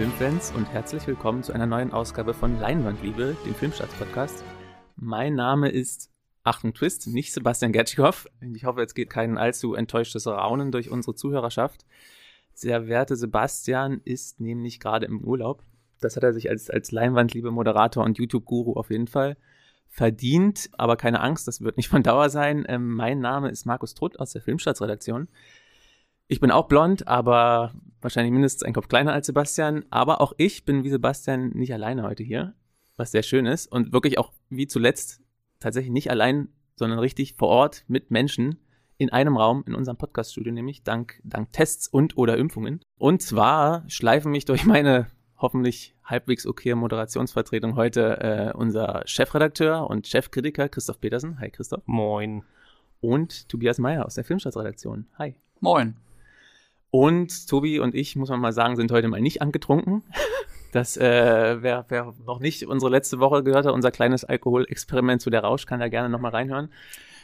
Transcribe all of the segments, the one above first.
Filmfans und herzlich willkommen zu einer neuen Ausgabe von Leinwandliebe, dem Filmstarts-Podcast. Mein Name ist, Achtung Twist, nicht Sebastian Gertschikow. Ich hoffe, jetzt geht kein allzu enttäuschtes Raunen durch unsere Zuhörerschaft. Sehr werte Sebastian ist nämlich gerade im Urlaub. Das hat er sich als, als Leinwandliebe-Moderator und YouTube-Guru auf jeden Fall verdient. Aber keine Angst, das wird nicht von Dauer sein. Ähm, mein Name ist Markus Trutt aus der Filmstarts-Redaktion. Ich bin auch blond, aber wahrscheinlich mindestens ein Kopf kleiner als Sebastian. Aber auch ich bin wie Sebastian nicht alleine heute hier, was sehr schön ist. Und wirklich auch wie zuletzt tatsächlich nicht allein, sondern richtig vor Ort mit Menschen in einem Raum in unserem Podcaststudio, nämlich dank, dank Tests und oder Impfungen. Und zwar schleifen mich durch meine hoffentlich halbwegs okay Moderationsvertretung heute äh, unser Chefredakteur und Chefkritiker Christoph Petersen. Hi Christoph. Moin. Und Tobias Meyer aus der Filmstadtredaktion. Hi. Moin. Und Tobi und ich, muss man mal sagen, sind heute mal nicht angetrunken. Das, äh, wer, wer noch nicht unsere letzte Woche gehört hat, unser kleines Alkoholexperiment zu der Rausch, kann da gerne nochmal reinhören.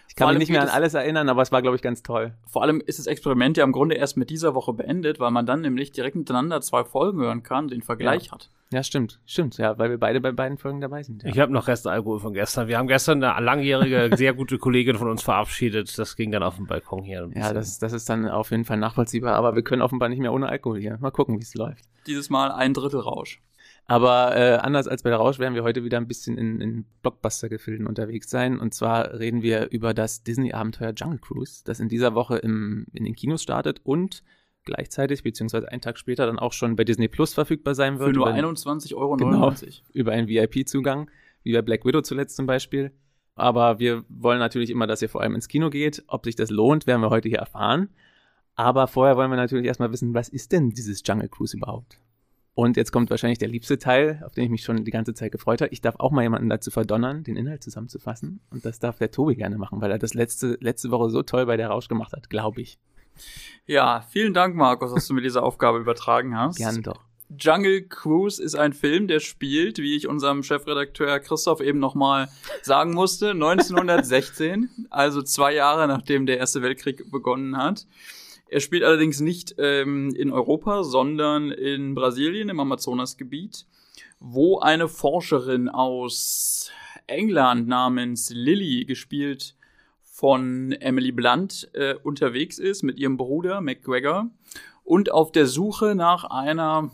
Ich kann mich nicht mehr an alles erinnern, aber es war, glaube ich, ganz toll. Vor allem ist das Experiment ja im Grunde erst mit dieser Woche beendet, weil man dann nämlich direkt miteinander zwei Folgen hören kann, den Vergleich Ja. hat. Ja, stimmt, stimmt, ja, weil wir beide bei beiden Folgen dabei sind. Ja. Ich habe noch Restalkohol von gestern. Wir haben gestern eine langjährige, sehr gute Kollegin von uns verabschiedet. Das ging dann auf dem Balkon hier. ein Ja, das, das ist dann auf jeden Fall nachvollziehbar, aber wir können offenbar nicht mehr ohne Alkohol hier. Mal gucken, wie es läuft. Dieses Mal ein Drittel Rausch. Aber äh, anders als bei der Rausch werden wir heute wieder ein bisschen in, in Blockbuster-Gefilden unterwegs sein. Und zwar reden wir über das Disney-Abenteuer Jungle Cruise, das in dieser Woche im, in den Kinos startet und gleichzeitig, beziehungsweise einen Tag später, dann auch schon bei Disney Plus verfügbar sein wird. Für nur über, 21,99 Euro. Genau. über einen VIP-Zugang, wie bei Black Widow zuletzt zum Beispiel. Aber wir wollen natürlich immer, dass ihr vor allem ins Kino geht. Ob sich das lohnt, werden wir heute hier erfahren. Aber vorher wollen wir natürlich erstmal wissen, was ist denn dieses Jungle Cruise überhaupt? Und jetzt kommt wahrscheinlich der liebste Teil, auf den ich mich schon die ganze Zeit gefreut habe. Ich darf auch mal jemanden dazu verdonnern, den Inhalt zusammenzufassen. Und das darf der Tobi gerne machen, weil er das letzte, letzte Woche so toll bei der Rausch gemacht hat, glaube ich. Ja, vielen Dank, Markus, dass du mir diese Aufgabe übertragen hast. Gern doch. Jungle Cruise ist ein Film, der spielt, wie ich unserem Chefredakteur Christoph eben nochmal sagen musste, 1916, also zwei Jahre nachdem der Erste Weltkrieg begonnen hat. Er spielt allerdings nicht ähm, in Europa, sondern in Brasilien, im Amazonasgebiet, wo eine Forscherin aus England namens Lily, gespielt von Emily Blunt, äh, unterwegs ist mit ihrem Bruder McGregor und auf der Suche nach einer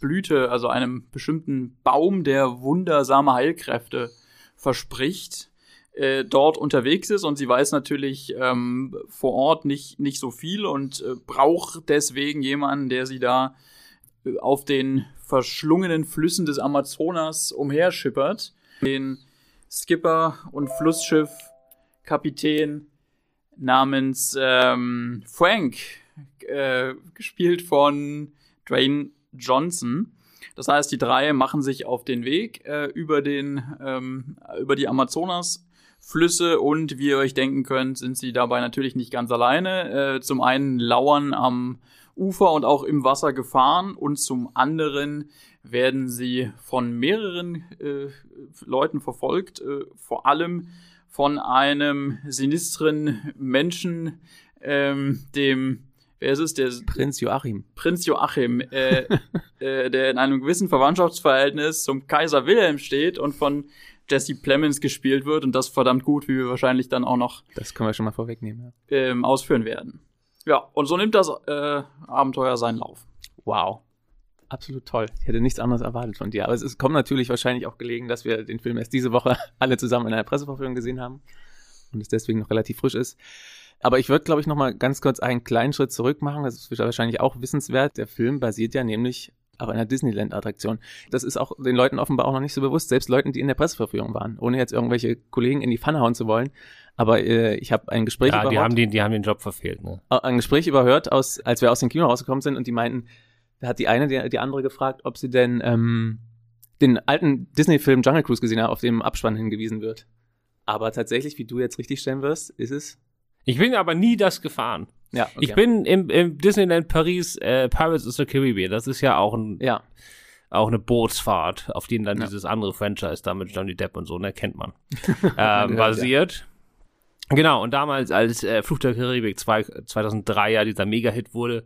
Blüte, also einem bestimmten Baum, der wundersame Heilkräfte verspricht, äh, dort unterwegs ist und sie weiß natürlich ähm, vor Ort nicht, nicht so viel und äh, braucht deswegen jemanden, der sie da äh, auf den verschlungenen Flüssen des Amazonas umherschippert. Den Skipper und Flussschiff Kapitän namens ähm, Frank, äh, gespielt von Dwayne Johnson. Das heißt, die drei machen sich auf den Weg äh, über den ähm, über die Amazonasflüsse und wie ihr euch denken könnt, sind sie dabei natürlich nicht ganz alleine. Äh, zum einen lauern am Ufer und auch im Wasser Gefahren und zum anderen werden sie von mehreren äh, Leuten verfolgt, äh, vor allem von einem sinistren Menschen, ähm, dem, wer ist es, der Prinz Joachim. Prinz Joachim, äh, äh, der in einem gewissen Verwandtschaftsverhältnis zum Kaiser Wilhelm steht und von Jesse Plemons gespielt wird und das verdammt gut, wie wir wahrscheinlich dann auch noch Das können wir schon mal vorwegnehmen. Ja. ähm, ausführen werden. Ja, und so nimmt das äh, Abenteuer seinen Lauf. Wow. Absolut toll. Ich hätte nichts anderes erwartet von dir. Aber es ist, kommt natürlich wahrscheinlich auch gelegen, dass wir den Film erst diese Woche alle zusammen in einer Pressevorführung gesehen haben und es deswegen noch relativ frisch ist. Aber ich würde, glaube ich, noch mal ganz kurz einen kleinen Schritt zurück machen. Das ist wahrscheinlich auch wissenswert. Der Film basiert ja nämlich auf einer Disneyland-Attraktion. Das ist auch den Leuten offenbar auch noch nicht so bewusst, selbst Leuten, die in der Presseverführung waren, ohne jetzt irgendwelche Kollegen in die Pfanne hauen zu wollen. Aber äh, ich habe ein Gespräch ja, die überhört haben, den, die haben den Job verfehlt. Ne? ein Gespräch überhört, aus, als wir aus dem Kino rausgekommen sind und die meinten, da hat die eine die, die andere gefragt, ob sie denn ähm, den alten Disney-Film Jungle Cruise gesehen haben, auf dem Abspann hingewiesen wird. Aber tatsächlich, wie du jetzt richtig stellen wirst, ist es. Ich bin aber nie das gefahren. Ja, okay. Ich bin im, im Disneyland Paris äh, Pirates of the Caribbean. Das ist ja auch, ein, Ja, auch eine Bootsfahrt, auf denen dann Ja. dieses andere Franchise da mit Johnny Depp und so, ne, kennt man, ähm, basiert. Genau, und damals, als äh, Fluch der Karibik 2, 2003 ja dieser Mega-Hit wurde,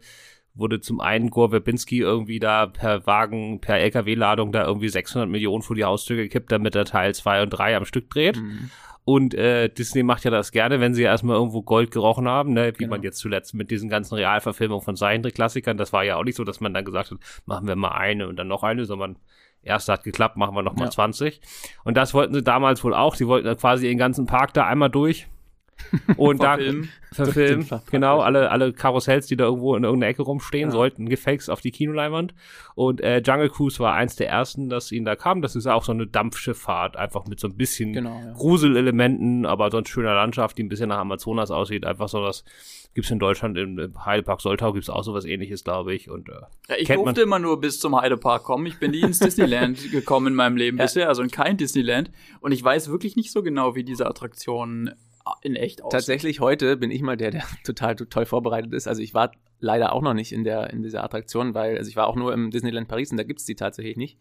wurde zum einen Gore Verbinski irgendwie da per Wagen, per LKW-Ladung da irgendwie 600 Millionen vor die Haustür gekippt, damit er Teil 2 und 3 am Stück dreht. Mhm. Und äh, Disney macht ja das gerne, wenn sie erstmal irgendwo Gold gerochen haben, ne? wie Genau. man jetzt zuletzt mit diesen ganzen Realverfilmungen von Zeichentrick-Klassikern. Das war ja auch nicht so, dass man dann gesagt hat, machen wir mal eine und dann noch eine, sondern erste hat geklappt, machen wir noch mal Ja. 20. Und das wollten sie damals wohl auch. Sie wollten quasi den ganzen Park da einmal durch. Und da Park, genau, ja. alle, alle Karussells, die da irgendwo in irgendeiner Ecke rumstehen, Ja. sollten gefaked auf die Kinoleinwand. Und äh, Jungle Cruise war eins der ersten, das ihnen da kam. Das ist auch so eine Dampfschifffahrt, einfach mit so ein bisschen Genau, ja. Gruselelementen, aber sonst schöner Landschaft, die ein bisschen nach Amazonas aussieht. Einfach so was gibt's in Deutschland, im, im Heidepark Soltau gibt's auch sowas ähnliches, glaube ich. Und äh, Ja, ich Kennt man- durfte immer nur bis zum Heidepark kommen. Ich bin nie ins Disneyland gekommen in meinem Leben Ja. bisher, also in kein Disneyland. Und ich weiß wirklich nicht so genau, wie diese Attraktion in echt aussieht. Tatsächlich heute bin ich mal der, der total toll vorbereitet ist. Also ich war leider auch noch nicht in der in dieser Attraktion, weil also ich war auch nur im Disneyland Paris und da gibt's die tatsächlich nicht.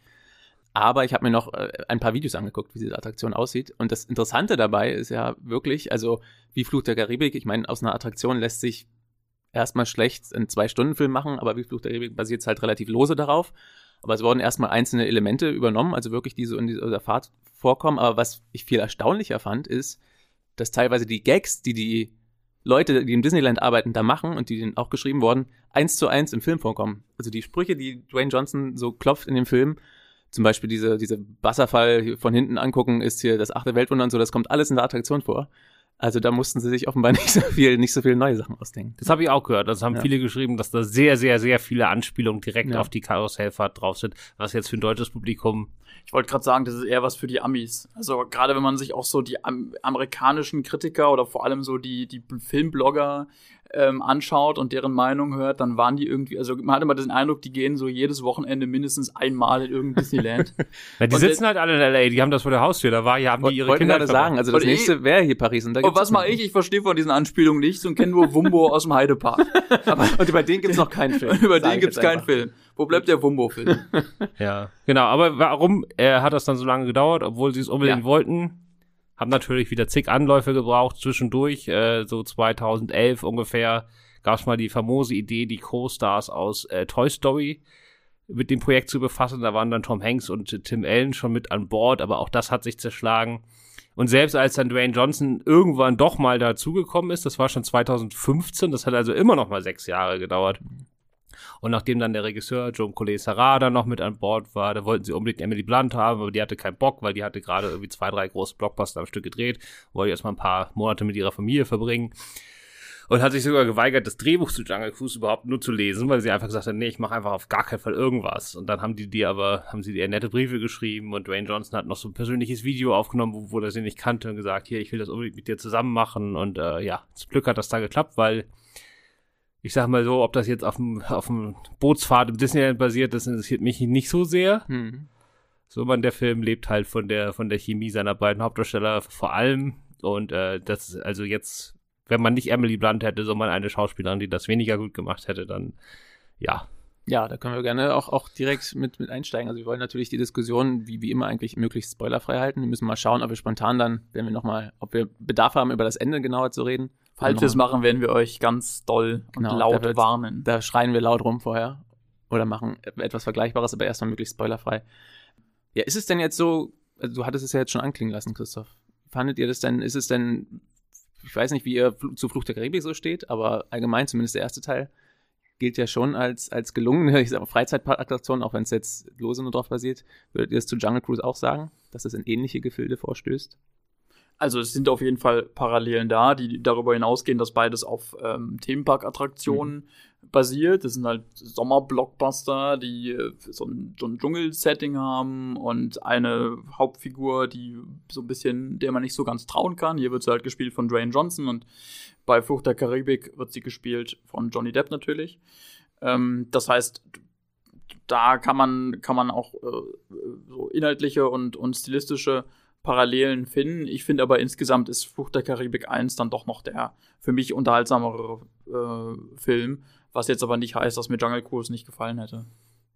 Aber ich habe mir noch äh, ein paar Videos angeguckt, wie diese Attraktion aussieht. Und das Interessante dabei ist ja wirklich, also wie Fluch der Karibik, ich meine, aus einer Attraktion lässt sich erstmal schlecht einen Zwei-Stunden-Film machen, aber wie Fluch der Karibik basiert es halt relativ lose darauf. Aber es wurden erstmal einzelne Elemente übernommen, also wirklich die so in dieser Fahrt vorkommen. Aber was ich viel erstaunlicher fand, ist, dass teilweise die Gags, die die Leute, die im Disneyland arbeiten, da machen und die dann auch geschrieben wurden, eins zu eins im Film vorkommen. Also die Sprüche, die Dwayne Johnson so klopft in dem Film, zum Beispiel diese, diese Wasserfall von hinten angucken, ist hier das achte Weltwunder und so, das kommt alles in der Attraktion vor. Also da mussten sie sich offenbar nicht so viel, nicht so viel neue Sachen ausdenken. das habe ich auch gehört. Das haben Ja. viele geschrieben, dass da sehr, sehr, sehr viele Anspielungen direkt Ja. auf die Karussellfahrt drauf sind, was jetzt für ein deutsches Publikum Ich wollte gerade sagen, das ist eher was für die Amis. Also gerade wenn man sich auch so die am amerikanischen Kritiker oder vor allem so die, die Filmblogger ähm, anschaut und deren Meinung hört, dann waren die irgendwie, also man hat immer den Eindruck, die gehen so jedes Wochenende mindestens einmal in irgendein Disneyland. Ja, die Und sitzen halt alle in L.A., die haben das vor der Haustür, da war, ja, haben die ihre Wollte Kinder gerade sagen, also das Und nächste wäre hier Paris. Und, da und gibt's was mache ich? Ich verstehe von diesen Anspielungen nichts und kenne nur Wumbo aus dem Heidepark. Aber Und über den gibt's noch keinen Film. über den gibt's keinen einfach. Film. Wo bleibt der Wumbo-Film? Ja, genau. Aber warum äh, hat das dann so lange gedauert, obwohl sie es unbedingt Ja. wollten? Haben natürlich wieder zig Anläufe gebraucht zwischendurch. Äh, so 2011 ungefähr gab es mal die famose Idee, die Co-Stars aus äh, Toy Story mit dem Projekt zu befassen. Da waren dann Tom Hanks und Tim Allen schon mit an Bord, aber auch das hat sich zerschlagen. Und selbst als dann Dwayne Johnson irgendwann doch mal dazugekommen ist, das war schon 2015, das hat also immer noch mal sechs Jahre gedauert. Und nachdem dann der Regisseur Joan Collet Sarah dann noch mit an Bord war, da wollten sie unbedingt Emily Blunt haben, aber die hatte keinen Bock, weil die hatte gerade irgendwie zwei, drei große Blockbuster am Stück gedreht, wollte erstmal ein paar Monate mit ihrer Familie verbringen. Und hat sich sogar geweigert, das Drehbuch zu Jungle Cruise überhaupt nur zu lesen, weil sie einfach gesagt hat, nee, ich mache einfach auf gar keinen Fall irgendwas. Und dann haben die die aber, haben sie ihr nette Briefe geschrieben und Dwayne Johnson hat noch so ein persönliches Video aufgenommen, wo, wo er sie nicht kannte und gesagt, hier, ich will das unbedingt mit dir zusammen machen. Und äh, ja, zum Glück hat das da geklappt, weil ich sag mal so, ob das jetzt auf dem, auf dem Bootsfahrt im Disneyland basiert, das interessiert mich nicht so sehr. Hm. So man, der Film lebt halt von der, von der Chemie seiner beiden Hauptdarsteller vor allem. Und äh, das ist also jetzt, wenn man nicht Emily Blunt hätte, sondern eine Schauspielerin, die das weniger gut gemacht hätte, dann ja. Ja, da können wir gerne auch, auch direkt mit, mit einsteigen. Also wir wollen natürlich die Diskussion, wie, wie immer, eigentlich möglichst spoilerfrei halten. Wir müssen mal schauen, ob wir spontan dann, wenn wir nochmal, ob wir Bedarf haben, über das Ende genauer zu reden. Falls wir es machen, werden wir euch ganz doll und Genau, laut da warnen. Da schreien wir laut rum vorher. Oder machen etwas Vergleichbares, aber erstmal möglichst spoilerfrei. Ja, ist es denn jetzt so, also du hattest es ja jetzt schon anklingen lassen, Christoph. Fandet ihr das denn, ist es denn, ich weiß nicht, wie ihr zu Fluch der Karibik so steht, aber allgemein, zumindest der erste Teil, gilt ja schon als, als gelungene, ich sag Freizeitattraktion, auch wenn es jetzt lose nur drauf basiert. Würdet ihr es zu Jungle Cruise auch sagen, dass es in ähnliche Gefilde vorstößt? Also es sind auf jeden Fall Parallelen da, die darüber hinausgehen, dass beides auf ähm, Themenpark-Attraktionen basiert. Das sind halt Sommerblockbuster, die äh, so ein, so ein Dschungel-Setting haben und eine Hauptfigur, die so ein bisschen, der man nicht so ganz trauen kann. Hier wird sie halt gespielt von Dwayne Johnson und bei Flucht der Karibik wird sie gespielt von Johnny Depp natürlich. Ähm, das heißt, da kann man, kann man auch äh, so inhaltliche und, und stilistische Parallelen finden. Ich finde aber insgesamt ist Flucht der Karibik 1 dann doch noch der für mich unterhaltsamere äh, Film, was jetzt aber nicht heißt, dass mir Jungle Cruise nicht gefallen hätte.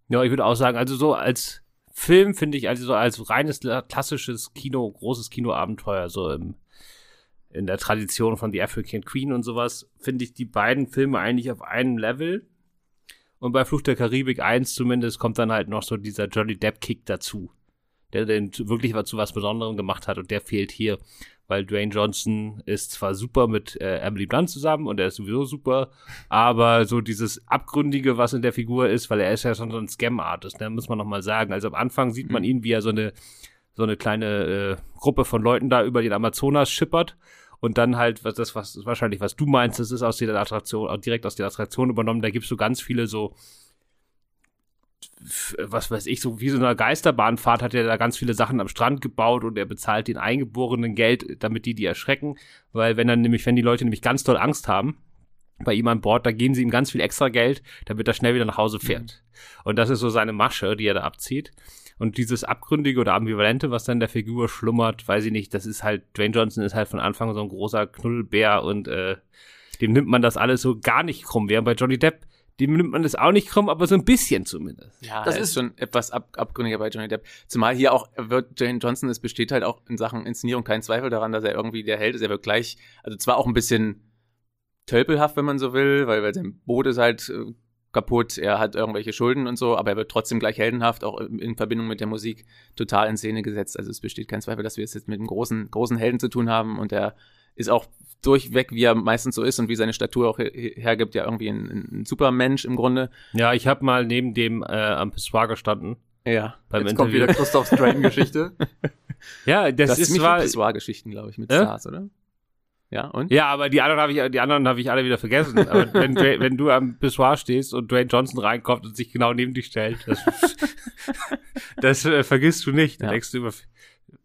Ja, ich würde auch sagen, also so als Film finde ich, also so als reines klassisches Kino, großes Kinoabenteuer, so im, in der Tradition von The African Queen und sowas, finde ich die beiden Filme eigentlich auf einem Level. Und bei Fluch der Karibik 1 zumindest kommt dann halt noch so dieser Johnny Depp-Kick dazu, der den wirklich zu was Besonderem gemacht hat und der fehlt hier, weil Dwayne Johnson ist zwar super mit äh, Emily Blunt zusammen und er ist sowieso super, aber so dieses Abgründige, was in der Figur ist, weil er ist ja schon so ein Scam-Artist, ne, muss man nochmal sagen. Also am Anfang sieht man ihn, wie er so eine so eine kleine äh, Gruppe von Leuten da über den Amazonas schippert und dann halt, was das was wahrscheinlich, was du meinst, das ist aus der Attraktion, direkt aus der Attraktion übernommen. Da gibt's so ganz viele so, was weiß ich, so wie so eine Geisterbahnfahrt hat er da ganz viele Sachen am Strand gebaut und er bezahlt den Eingeborenen Geld, damit die die erschrecken, weil wenn dann nämlich, wenn die Leute nämlich ganz doll Angst haben, bei ihm an Bord, da geben sie ihm ganz viel extra Geld, damit er schnell wieder nach Hause fährt. Mhm. Und das ist so seine Masche, die er da abzieht. Und dieses Abgründige oder Ambivalente, was dann der Figur schlummert, weiß ich nicht, das ist halt, Dwayne Johnson ist halt von Anfang so ein großer Knuddelbär und äh, dem nimmt man das alles so gar nicht krumm. Während bei Johnny Depp, dem nimmt man das auch nicht krumm, aber so ein bisschen zumindest. Ja, das ist schon etwas ab, abgründiger bei Johnny Depp. Zumal hier auch wird Dwayne Johnson, es besteht halt auch in Sachen Inszenierung kein Zweifel daran, dass er irgendwie der Held ist. Er wird gleich, also zwar auch ein bisschen tölpelhaft, wenn man so will, weil, weil sein Boot ist halt äh, kaputt, er hat irgendwelche Schulden und so, aber er wird trotzdem gleich heldenhaft, auch in Verbindung mit der Musik, total in Szene gesetzt. Also es besteht kein Zweifel, dass wir es jetzt mit einem großen, großen Helden zu tun haben und er ist auch durchweg, wie er meistens so ist und wie seine Statur auch hergibt, ja irgendwie ein, ein Supermensch im Grunde. Ja, ich habe mal neben dem äh, am Pissoir gestanden. Ja. Beim Jetzt Interview. kommt wieder Christophs Train-Geschichte. ja, das, das ist zwar Pissoir-Geschichten, glaube ich, mit äh? Stars, oder? Ja, und? Ja, aber die anderen habe ich, die anderen habe ich alle wieder vergessen. Aber wenn, wenn du am Pissoir stehst und Dwayne Johnson reinkommt und sich genau neben dich stellt, das, das äh, vergisst du nicht. Ja. denkst du über,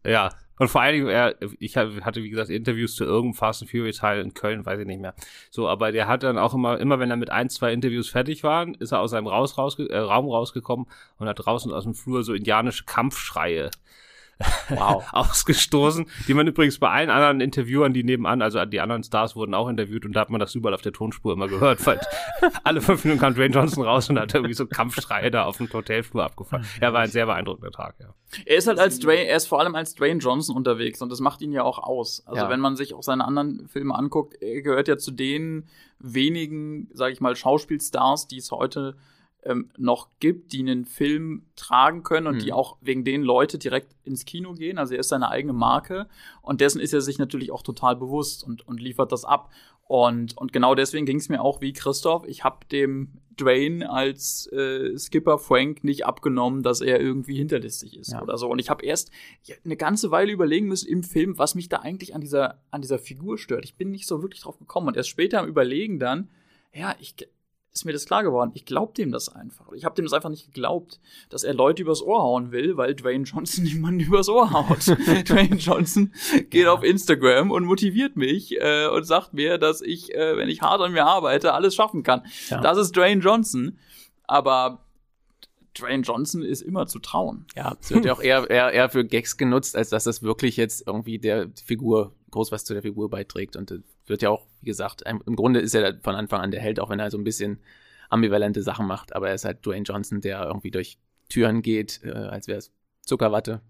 ja. Und vor allen Dingen, er, ich hatte, wie gesagt, Interviews zu irgendeinem Fast and Furious Teil in Köln, weiß ich nicht mehr. So, aber der hat dann auch immer, immer wenn er mit ein, zwei Interviews fertig war, ist er aus seinem Raus, rausge äh, Raum rausgekommen und hat draußen aus dem Flur so indianische Kampfschreie wow. ausgestoßen, die man übrigens bei allen anderen Interviewern, die nebenan, also die anderen Stars wurden auch interviewt und da hat man das überall auf der Tonspur immer gehört, weil alle fünf Minuten kam Dwayne Johnson raus und hat irgendwie so Kampfschreie da auf dem Hotelflur abgefahren. Er war ein sehr beeindruckender Tag, ja. Er ist halt als Dwayne, er ist vor allem als Dwayne Johnson unterwegs und das macht ihn ja auch aus. Also ja. wenn man sich auch seine anderen Filme anguckt, er gehört ja zu den wenigen, sag ich mal, Schauspielstars, die es heute ähm, noch gibt, die einen Film tragen können und mhm. die auch wegen denen Leute direkt ins Kino gehen. Also er ist seine eigene Marke und dessen ist er sich natürlich auch total bewusst und, und liefert das ab. Und, und genau deswegen ging es mir auch wie Christoph. Ich habe dem Dwayne als äh, Skipper Frank nicht abgenommen, dass er irgendwie hinterlistig ist ja. oder so. Und ich habe erst eine ganze Weile überlegen müssen im Film, was mich da eigentlich an dieser, an dieser Figur stört. Ich bin nicht so wirklich drauf gekommen. Und erst später im Überlegen dann, ja, ich, ist mir das klar geworden. Ich glaube dem das einfach. Ich habe dem das einfach nicht geglaubt, dass er Leute übers Ohr hauen will, weil Dwayne Johnson niemanden übers Ohr haut. Dwayne Johnson geht ja. auf Instagram und motiviert mich äh, und sagt mir, dass ich, äh, wenn ich hart an mir arbeite, alles schaffen kann. Ja. Das ist Dwayne Johnson. Aber Dwayne Johnson ist immer zu trauen. Ja, es wird ja auch eher, eher, eher für Gags genutzt, als dass das wirklich jetzt irgendwie der Figur groß was zu der Figur beiträgt. Und wird ja auch, wie gesagt, im Grunde ist er von Anfang an der Held, auch wenn er so ein bisschen ambivalente Sachen macht. Aber er ist halt Dwayne Johnson, der irgendwie durch Türen geht, äh, als wäre es Zuckerwatte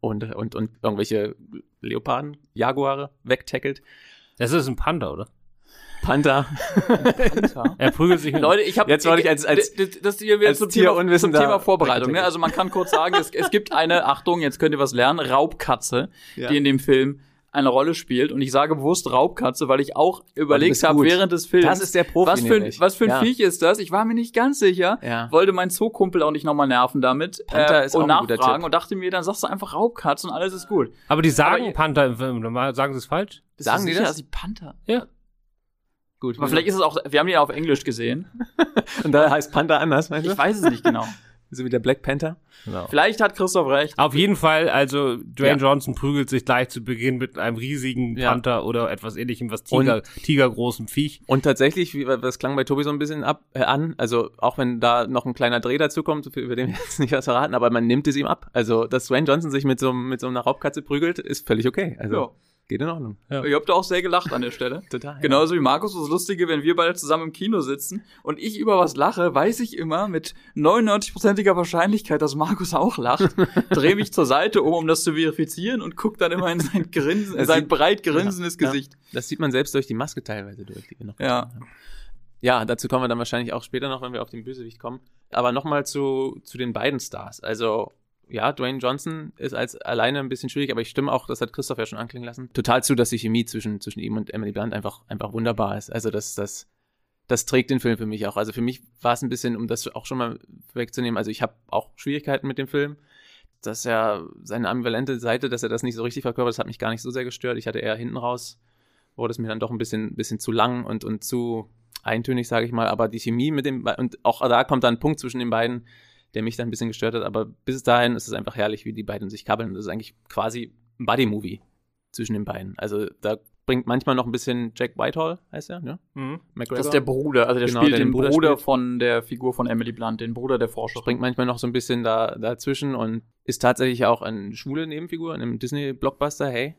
und, und, und irgendwelche Leoparden, Jaguare wegtackelt. Das ist ein Panda, oder? Panther. Panther. er prügelt sich mit. Leute, ich habe jetzt wollte ich als als das, das hier wieder zum, Thema, zum Thema Vorbereitung. Ne? Also man kann kurz sagen, es, es gibt eine Achtung, jetzt könnt ihr was lernen, Raubkatze, ja. die in dem Film eine Rolle spielt. Und ich sage bewusst Raubkatze, weil ich auch überlegt habe während des Films. Das ist der Profi. Was für, ein, was für ein ja. Viech ist das? Ich war mir nicht ganz sicher. Ja. Wollte mein Zookumpel auch nicht nochmal nerven damit. Panther äh, ist und auch nachfragen und dachte mir, dann sagst du einfach Raubkatze und alles ist gut. Aber die sagen Aber, Panther im Film. Sagen sie es falsch? Sagen die sicher, das? dass sie Panther? Ja. Gut. Aber vielleicht ist es auch, wir haben ihn ja auf Englisch gesehen. und da heißt Panther anders, meinst du? Ich weiß es nicht genau. So wie der Black Panther. Genau. Vielleicht hat Christoph recht. Auf jeden Fall, also Dwayne ja. Johnson prügelt sich gleich zu Beginn mit einem riesigen Panther ja. oder etwas ähnlichem, was Tiger, und, tigergroßem Viech. Und tatsächlich, wie, das klang bei Tobi so ein bisschen ab, äh, an, also auch wenn da noch ein kleiner Dreh dazu kommt, über den wir jetzt nicht was verraten, aber man nimmt es ihm ab. Also, dass Dwayne Johnson sich mit so, mit so einer Raubkatze prügelt, ist völlig okay. Also. Ja. Geht in Ordnung. Ja. Ich hab da auch sehr gelacht an der Stelle. Total. Genauso ja. wie Markus. Das Lustige, wenn wir beide zusammen im Kino sitzen und ich über was lache, weiß ich immer mit 99%iger Wahrscheinlichkeit, dass Markus auch lacht. Drehe mich zur Seite um, um das zu verifizieren und guck dann immer in sein Grinsen, sein breit grinsendes ja, Gesicht. Das sieht man selbst durch die Maske teilweise durch, die wir noch Ja. Haben. Ja, dazu kommen wir dann wahrscheinlich auch später noch, wenn wir auf den Bösewicht kommen. Aber nochmal zu, zu den beiden Stars. Also, ja, Dwayne Johnson ist als alleine ein bisschen schwierig, aber ich stimme auch, das hat Christoph ja schon anklingen lassen, total zu, dass die Chemie zwischen, zwischen ihm und Emily Blunt einfach, einfach wunderbar ist. Also, das, das, das trägt den Film für mich auch. Also für mich war es ein bisschen, um das auch schon mal wegzunehmen, also ich habe auch Schwierigkeiten mit dem Film. Dass er seine ambivalente Seite, dass er das nicht so richtig verkörpert, das hat mich gar nicht so sehr gestört. Ich hatte eher hinten raus, wurde es mir dann doch ein bisschen, bisschen zu lang und, und zu eintönig, sage ich mal. Aber die Chemie mit dem, und auch da kommt dann ein Punkt zwischen den beiden, der mich dann ein bisschen gestört hat. Aber bis dahin ist es einfach herrlich, wie die beiden sich kabbeln. Das ist eigentlich quasi ein Buddy-Movie zwischen den beiden. Also da bringt manchmal noch ein bisschen Jack Whitehall, heißt er, ne? Mhm. McGregor. Das ist der Bruder, also der genau, spielt der den, Bruder, Bruder spielt. von der Figur von Emily Blunt, den Bruder der Forscher. Springt manchmal noch so ein bisschen da dazwischen und ist tatsächlich auch eine schwule Nebenfigur in einem Disney-Blockbuster, hey.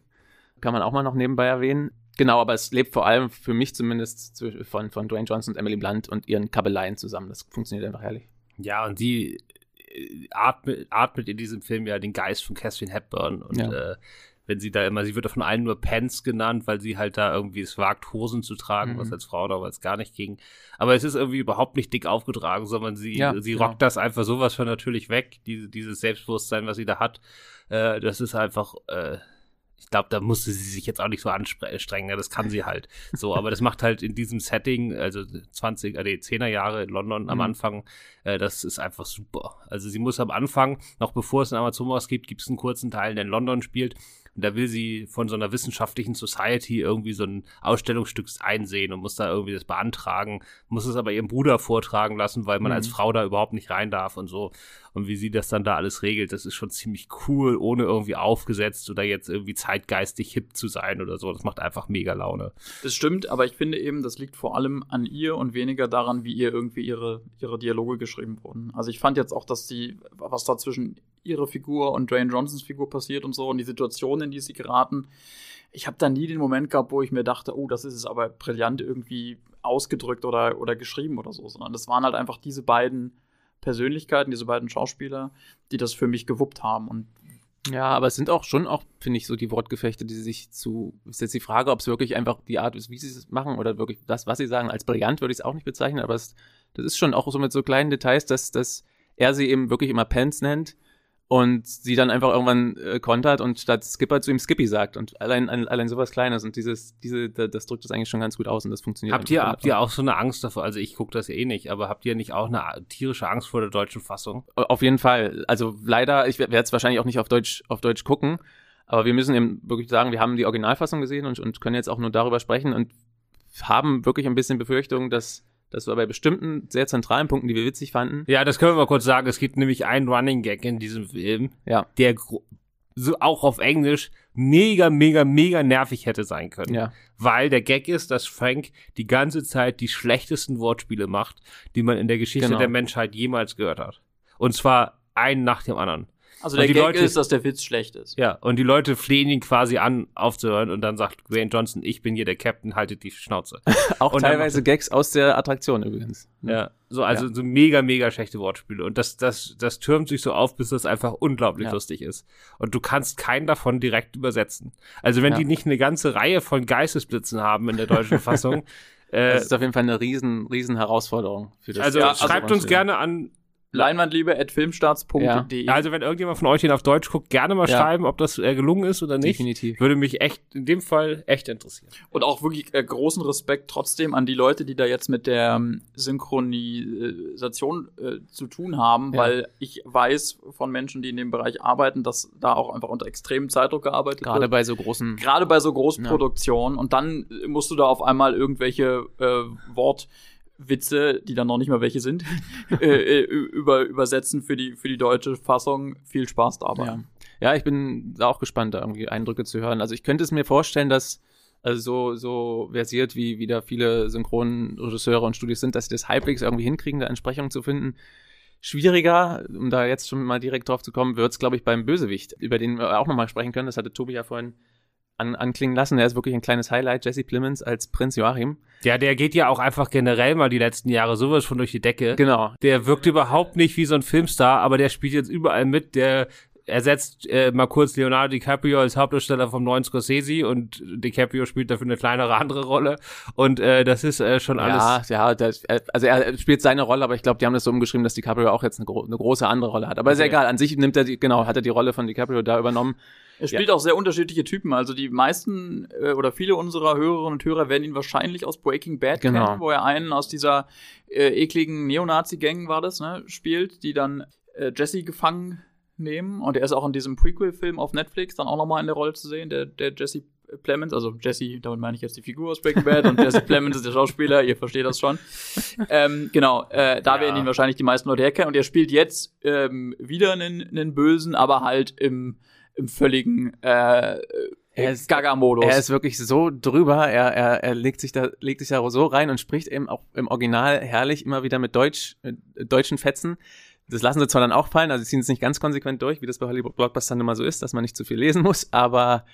Kann man auch mal noch nebenbei erwähnen. Genau, aber es lebt vor allem für mich zumindest von, von Dwayne Johnson und Emily Blunt und ihren Kabeleien zusammen. Das funktioniert einfach herrlich. Ja, und die äh, atmet, atmet in diesem Film ja den Geist von Catherine Hepburn und ja. äh, wenn sie da immer, sie wird von allen nur Pants genannt, weil sie halt da irgendwie es wagt, Hosen zu tragen, mhm. was als Frau damals gar nicht ging. Aber es ist irgendwie überhaupt nicht dick aufgetragen, sondern sie, ja, sie genau. rockt das einfach sowas von natürlich weg, diese, dieses Selbstbewusstsein, was sie da hat. Äh, das ist einfach, äh, ich glaube, da musste sie sich jetzt auch nicht so anstrengen, ja, das kann sie halt. So, aber das macht halt in diesem Setting, also 20, äh, nee, 10er Jahre in London mhm. am Anfang, äh, das ist einfach super. Also sie muss am Anfang, noch bevor es in Amazon gibt, gibt es einen kurzen Teil, der in London spielt und da will sie von so einer wissenschaftlichen Society irgendwie so ein Ausstellungsstück einsehen und muss da irgendwie das beantragen, muss es aber ihrem Bruder vortragen lassen, weil man mhm. als Frau da überhaupt nicht rein darf und so. Und wie sie das dann da alles regelt, das ist schon ziemlich cool, ohne irgendwie aufgesetzt oder jetzt irgendwie zeitgeistig hip zu sein oder so. Das macht einfach mega Laune. Das stimmt, aber ich finde eben, das liegt vor allem an ihr und weniger daran, wie ihr irgendwie ihre, ihre Dialoge geschrieben wurden. Also ich fand jetzt auch, dass die, was da zwischen ihrer Figur und Dwayne Johnsons Figur passiert und so und die Situation, in die sie geraten. Ich habe da nie den Moment gehabt, wo ich mir dachte, oh, das ist es aber brillant irgendwie ausgedrückt oder, oder geschrieben oder so, sondern das waren halt einfach diese beiden Persönlichkeiten, diese beiden Schauspieler, die das für mich gewuppt haben und ja, aber es sind auch schon auch, finde ich, so die Wortgefechte, die sich zu. Ist jetzt die Frage, ob es wirklich einfach die Art ist, wie sie es machen oder wirklich das, was sie sagen. Als brillant würde ich es auch nicht bezeichnen, aber es, das ist schon auch so mit so kleinen Details, dass, dass er sie eben wirklich immer Pants nennt und sie dann einfach irgendwann äh, kontert und statt Skipper zu ihm Skippy sagt und allein allein sowas Kleines und dieses diese das drückt das eigentlich schon ganz gut aus und das funktioniert. Habt ihr habt ihr auch so eine Angst davor? Also ich gucke das eh nicht, aber habt ihr nicht auch eine tierische Angst vor der deutschen Fassung? Auf jeden Fall. Also leider, ich werde es wahrscheinlich auch nicht auf Deutsch auf Deutsch gucken, aber wir müssen eben wirklich sagen, wir haben die Originalfassung gesehen und, und können jetzt auch nur darüber sprechen und haben wirklich ein bisschen Befürchtung, dass das war bei bestimmten sehr zentralen Punkten, die wir witzig fanden. Ja, das können wir mal kurz sagen. Es gibt nämlich einen Running Gag in diesem Film, ja. der so auch auf Englisch mega, mega, mega nervig hätte sein können. Ja. Weil der Gag ist, dass Frank die ganze Zeit die schlechtesten Wortspiele macht, die man in der Geschichte genau. der Menschheit jemals gehört hat. Und zwar einen nach dem anderen. Also der Gag Leute, ist, dass der Witz schlecht ist. Ja, und die Leute flehen ihn quasi an, aufzuhören und dann sagt Dwayne Johnson, ich bin hier der Captain, haltet die Schnauze. Auch und teilweise Gags aus der Attraktion übrigens. Ja, so also ja. so mega mega schlechte Wortspiele und das das das türmt sich so auf, bis das einfach unglaublich ja. lustig ist. Und du kannst keinen davon direkt übersetzen. Also wenn ja. die nicht eine ganze Reihe von Geistesblitzen haben in der deutschen Fassung, äh, das ist auf jeden Fall eine riesen riesen Herausforderung für das. Also schreibt uns gerne an Leinwandliebe at filmstarts.de. Ja. Also wenn irgendjemand von euch den auf Deutsch guckt, gerne mal ja. schreiben, ob das äh, gelungen ist oder nicht. Definitiv. Würde mich echt in dem Fall echt interessieren. Und auch wirklich äh, großen Respekt trotzdem an die Leute, die da jetzt mit der ähm, Synchronisation äh, zu tun haben, ja. weil ich weiß von Menschen, die in dem Bereich arbeiten, dass da auch einfach unter extremem Zeitdruck gearbeitet Gerade wird. Gerade bei so großen. Gerade bei so großen Produktionen. Und dann musst du da auf einmal irgendwelche äh, Wort Witze, die dann noch nicht mal welche sind, äh, äh über, übersetzen für die, für die deutsche Fassung. Viel Spaß dabei. Ja. ja, ich bin auch gespannt, da irgendwie Eindrücke zu hören. Also ich könnte es mir vorstellen, dass also so, so versiert, wie wieder viele Synchronregisseure und Studios sind, dass sie das halbwegs irgendwie hinkriegen, da Entsprechungen zu finden. Schwieriger, um da jetzt schon mal direkt drauf zu kommen, wird es, glaube ich, beim Bösewicht, über den wir auch nochmal sprechen können. Das hatte Tobi ja vorhin an, anklingen lassen. Er ist wirklich ein kleines Highlight, Jesse Plemons als Prinz Joachim. Ja, der geht ja auch einfach generell mal die letzten Jahre sowas von durch die Decke. Genau. Der wirkt überhaupt nicht wie so ein Filmstar, aber der spielt jetzt überall mit. Der ersetzt äh, mal kurz Leonardo DiCaprio als Hauptdarsteller vom neuen Scorsese und DiCaprio spielt dafür eine kleinere andere Rolle und äh, das ist äh, schon alles. Ja, ja, das, also er spielt seine Rolle, aber ich glaube, die haben das so umgeschrieben, dass DiCaprio auch jetzt eine, gro eine große andere Rolle hat. Aber okay. ist ja egal, an sich nimmt er die, genau, hat er die Rolle von DiCaprio da übernommen. Er spielt ja. auch sehr unterschiedliche Typen. Also die meisten äh, oder viele unserer Hörerinnen und Hörer werden ihn wahrscheinlich aus Breaking Bad genau. kennen, wo er einen aus dieser äh, ekligen Neonazi-Gang war das, ne, spielt, die dann äh, Jesse gefangen nehmen. Und er ist auch in diesem Prequel-Film auf Netflix dann auch nochmal in der Rolle zu sehen, der, der Jesse Plemons, also Jesse, damit meine ich jetzt die Figur aus Breaking Bad und Jesse Plemons ist der Schauspieler, ihr versteht das schon. Ähm, genau, äh, da ja. werden ihn wahrscheinlich die meisten Leute herkennen und er spielt jetzt ähm, wieder einen, einen Bösen, aber halt im im völligen äh, er ist Gaga-Modus. Er ist wirklich so drüber, er, er, er legt sich da, legt sich da so rein und spricht eben auch im Original herrlich immer wieder mit Deutsch, äh, deutschen Fetzen. Das lassen sie zwar dann auch fallen, also sie ziehen es nicht ganz konsequent durch, wie das bei Hollywood Blockbustern immer so ist, dass man nicht zu viel lesen muss, aber,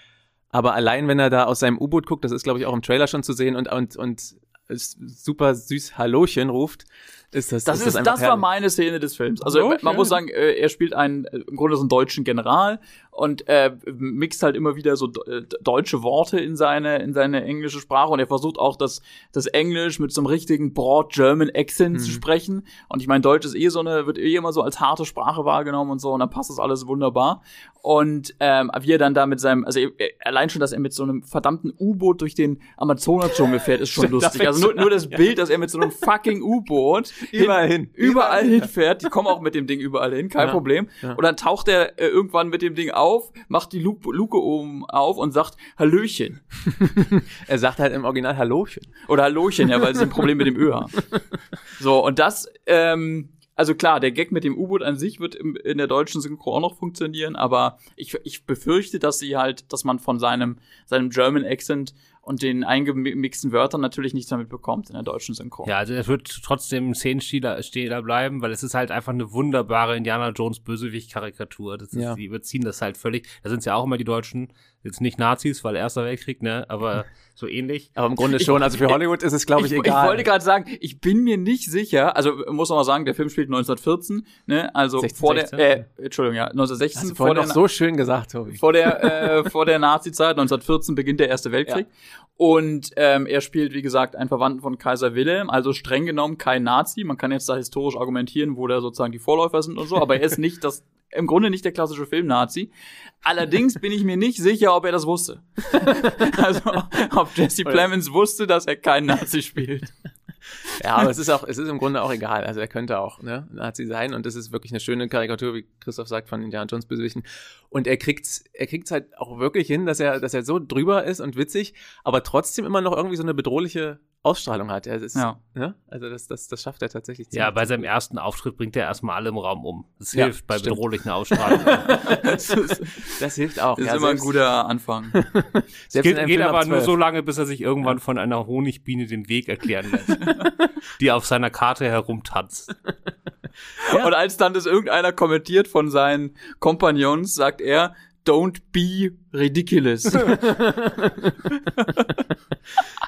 aber allein wenn er da aus seinem U-Boot guckt, das ist glaube ich auch im Trailer schon zu sehen und, und, und super süß Hallochen ruft, ist das, das, ist, das, das war meine Szene des Films. Also okay. man muss sagen, äh, er spielt einen äh, im Grunde so einen deutschen General und äh, mixt halt immer wieder so äh, deutsche Worte in seine in seine englische Sprache. Und er versucht auch das das Englisch mit so einem richtigen broad German Accent mhm. zu sprechen. Und ich meine Deutsch ist eh so eine wird eh immer so als harte Sprache wahrgenommen und so. Und dann passt das alles wunderbar. Und ähm, wie er dann da mit seinem also allein schon dass er mit so einem verdammten U-Boot durch den Amazonas-Dschungel fährt ist schon lustig. also nur, nur das Bild dass er mit so einem fucking U-Boot überall hin, überall hin fährt die kommen auch mit dem Ding überall hin kein ja. Problem. Ja. und dann taucht er äh, irgendwann mit dem Ding auf, macht die Luke, Luke oben auf und sagt Hallöchen. er sagt halt im Original Hallochen. Oder Hallochen, ja, weil sie ein Problem mit dem Ö haben. So, und das, ähm, also klar, der Gag mit dem U-Boot an sich wird im, in der deutschen Synchro auch noch funktionieren, aber ich, ich befürchte, dass sie halt, dass man von seinem, seinem German Accent und eingemixten Wörtern natürlich nichts damit bekommt in der deutschen Synchro. Ja, also es wird trotzdem Szenenstehler bleiben, weil es ist halt einfach eine wunderbare Indiana Jones Bösewicht-Karikatur. Das ist, ja. Die überziehen das halt völlig. Da sind es ja auch immer die Deutschen, jetzt nicht Nazis, weil Erster Weltkrieg, ne, aber so ähnlich. Aber im Grunde schon. Also für Hollywood ist es, glaube ich, ich, egal. Ich wollte gerade sagen, ich bin mir nicht sicher. Also muss man mal sagen, der Film spielt 1914, ne? Also 16, vor 16? der, äh, Entschuldigung, ja, 1916. Hast du vor der, noch so schön gesagt, Tobi. Vor der, äh, vor der Nazi-Zeit, 1914 beginnt der Erste Weltkrieg. Ja. Und ähm, er spielt, wie gesagt, einen Verwandten von Kaiser Wilhelm, also streng genommen kein Nazi. Man kann jetzt da historisch argumentieren, wo da sozusagen die Vorläufer sind und so, aber er ist nicht das im Grunde nicht der klassische Film-Nazi. Allerdings bin ich mir nicht sicher, ob er das wusste. also, ob Jesse Plemons wusste, dass er kein Nazi spielt. Ja, aber es ist auch, es ist im Grunde auch egal. Also er könnte auch ne, Nazi sein und das ist wirklich eine schöne Karikatur, wie Christoph sagt, von Indiana Jones Bösewichten. Und er kriegt's, er kriegt's halt auch wirklich hin, dass er, dass er so drüber ist und witzig, aber trotzdem immer noch irgendwie so eine bedrohliche Ausstrahlung hat. Er ist, ja. Ne? Also das, das, das schafft er tatsächlich. Ja, bei seinem ersten Auftritt bringt er erstmal alle im Raum um. Das ja, hilft bei stimmt. bedrohlichen Ausstrahlungen. das, ist, das, hilft auch. Das ist ja, immer ein guter Anfang. Es geht, geht aber nur so lange, bis er sich irgendwann von einer Honigbiene den Weg erklären lässt, die auf seiner Karte herumtanzt. Ja. Und als dann das irgendeiner kommentiert von seinen Kompagnons, sagt er, don't be ridiculous.